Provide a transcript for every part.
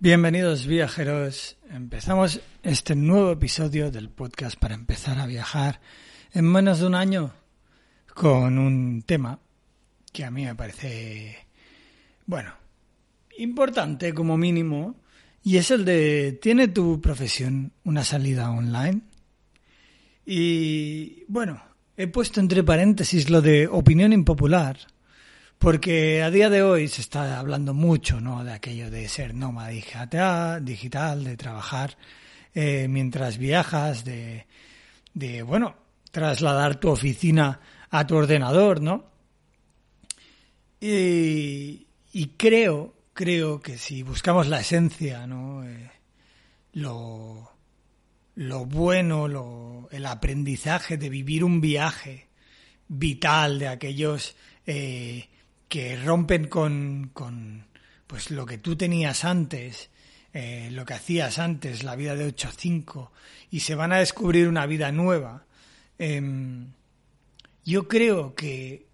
Bienvenidos viajeros, empezamos este nuevo episodio del podcast para empezar a viajar en menos de un año con un tema que a mí me parece, bueno, importante como mínimo y es el de, ¿tiene tu profesión una salida online? Y bueno, he puesto entre paréntesis lo de opinión impopular, porque a día de hoy se está hablando mucho ¿no? de aquello de ser nómada digital, de trabajar eh, mientras viajas, de, de, bueno, trasladar tu oficina a tu ordenador, ¿no? Y, y creo, creo que si buscamos la esencia, ¿no? Eh, lo, lo bueno, lo, el aprendizaje de vivir un viaje vital de aquellos eh, que rompen con, con pues lo que tú tenías antes, eh, lo que hacías antes, la vida de 8 a 5, y se van a descubrir una vida nueva. Em, yo creo que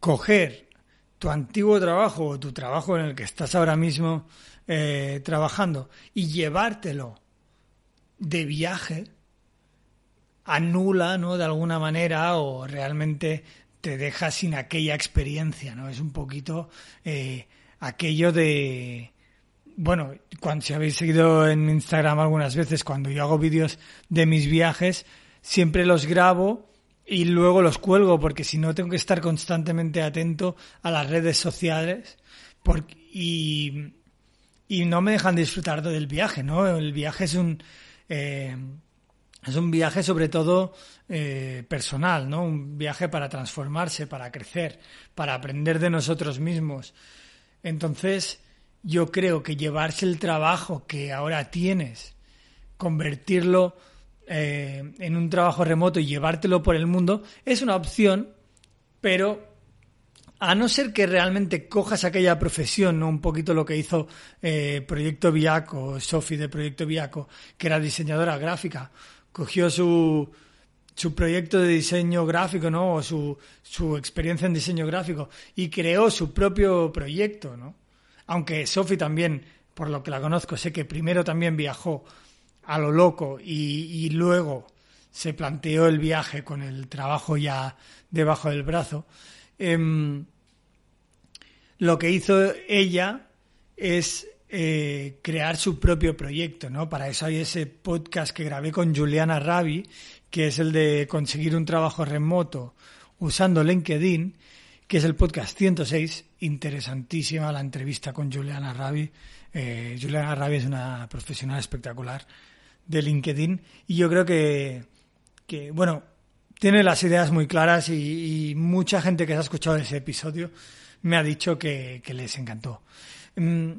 coger tu antiguo trabajo o tu trabajo en el que estás ahora mismo eh, trabajando y llevártelo de viaje anula, ¿no? De alguna manera o realmente te deja sin aquella experiencia, ¿no? Es un poquito eh, aquello de bueno, cuando si habéis seguido en Instagram algunas veces, cuando yo hago vídeos de mis viajes, siempre los grabo y luego los cuelgo, porque si no tengo que estar constantemente atento a las redes sociales porque, y, y no me dejan disfrutar del viaje, ¿no? El viaje es un... Eh, es un viaje sobre todo eh, personal, ¿no? Un viaje para transformarse, para crecer, para aprender de nosotros mismos. Entonces, yo creo que llevarse el trabajo que ahora tienes, convertirlo eh, en un trabajo remoto y llevártelo por el mundo, es una opción, pero a no ser que realmente cojas aquella profesión, ¿no? Un poquito lo que hizo eh, Proyecto Viaco, Sofi de Proyecto Viaco, que era diseñadora gráfica, cogió su, su proyecto de diseño gráfico, ¿no? O su, su experiencia en diseño gráfico y creó su propio proyecto, ¿no? Aunque Sofi también, por lo que la conozco, sé que primero también viajó a lo loco y, y luego se planteó el viaje con el trabajo ya debajo del brazo. Em, lo que hizo ella es eh, crear su propio proyecto, ¿no? Para eso hay ese podcast que grabé con Juliana Ravi, que es el de conseguir un trabajo remoto usando LinkedIn, que es el podcast 106. Interesantísima la entrevista con Juliana Ravi. Eh, Juliana Ravi es una profesional espectacular de LinkedIn y yo creo que, que bueno, tiene las ideas muy claras y, mucha gente que se ha escuchado ese episodio me ha dicho que, que les encantó. Mm,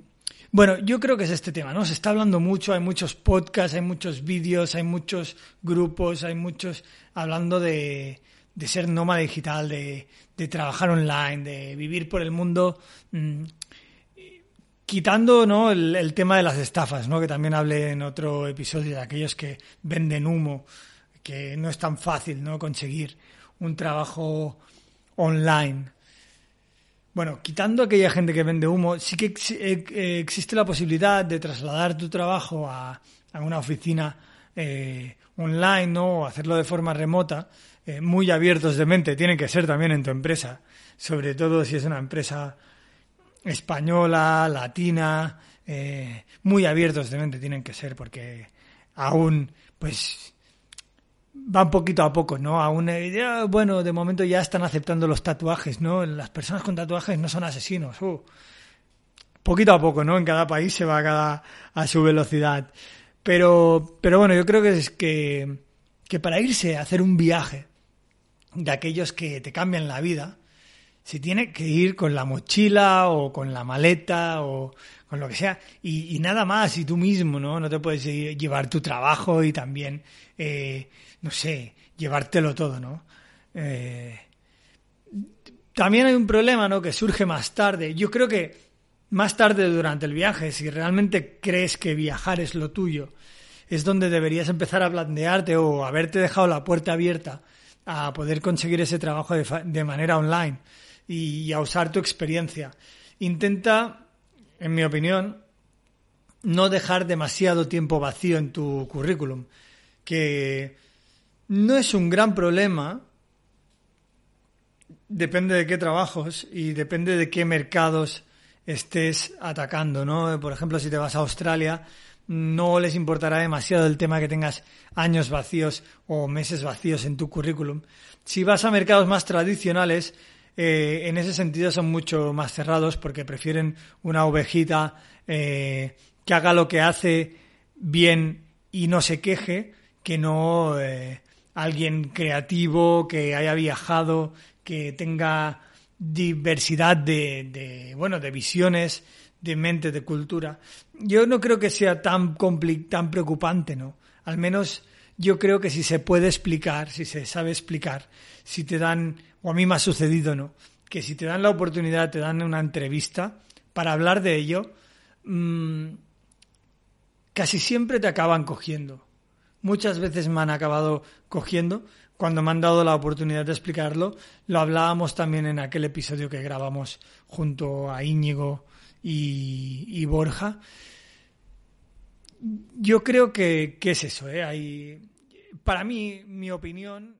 bueno, yo creo que es este tema, ¿no? Se está hablando mucho, hay muchos podcasts, hay muchos vídeos, hay muchos grupos, hay muchos hablando de, de ser nómada digital, de, de, trabajar online, de vivir por el mundo, mmm, quitando ¿no? el, el, tema de las estafas, ¿no? que también hablé en otro episodio de aquellos que venden humo, que no es tan fácil ¿no? conseguir un trabajo online. Bueno, quitando aquella gente que vende humo, sí que ex eh, existe la posibilidad de trasladar tu trabajo a, una oficina eh, online ¿no? o hacerlo de forma remota, eh, muy abiertos de mente, tienen que ser también en tu empresa, sobre todo si es una empresa española, latina, eh, muy abiertos de mente tienen que ser porque aún pues van poquito a poco, ¿no? Aún, eh, bueno, de momento ya están aceptando los tatuajes, ¿no? Las personas con tatuajes no son asesinos. Uh, poquito a poco, ¿no? En cada país se va a, cada, a su velocidad. Pero, pero bueno, yo creo que es que, que para irse a hacer un viaje de aquellos que te cambian la vida, se tiene que ir con la mochila o con la maleta o con lo que sea y, y nada más y tú mismo, ¿no? No te puedes llevar tu trabajo y también, eh, no sé, llevártelo todo, ¿no? Eh, también hay un problema, ¿no? Que surge más tarde. Yo creo que más tarde durante el viaje, si realmente crees que viajar es lo tuyo, es donde deberías empezar a plantearte o haberte dejado la puerta abierta a poder conseguir ese trabajo de, de manera online y a usar tu experiencia. Intenta, en mi opinión, no dejar demasiado tiempo vacío en tu currículum, que no es un gran problema, depende de qué trabajos y depende de qué mercados estés atacando, ¿no? Por ejemplo, si te vas a Australia, no les importará demasiado el tema que tengas años vacíos o meses vacíos en tu currículum. Si vas a mercados más tradicionales, eh, en ese sentido son mucho más cerrados porque prefieren una ovejita eh, que haga lo que hace bien y no se queje que no eh, alguien creativo que haya viajado, que tenga diversidad de, de, bueno de visiones de mente de cultura. Yo no creo que sea tan tan preocupante no al menos yo creo que si se puede explicar si se sabe explicar si te dan o a mí me ha sucedido no que si te dan la oportunidad te dan una entrevista para hablar de ello mmm, casi siempre te acaban cogiendo. Muchas veces me han acabado cogiendo. Cuando me han dado la oportunidad de explicarlo, lo hablábamos también en aquel episodio que grabamos junto a Íñigo y, y Borja. Yo creo que, que es eso, ¿eh? Para mí, mi opinión.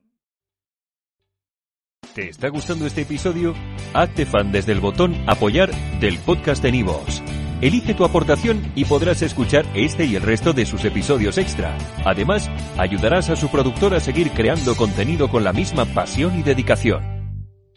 ¿Te está gustando este episodio? Hazte fan desde el botón Apoyar del podcast de Nivos. Elige tu aportación y podrás escuchar este y el resto de sus episodios extra. Además, ayudarás a su productor a seguir creando contenido con la misma pasión y dedicación.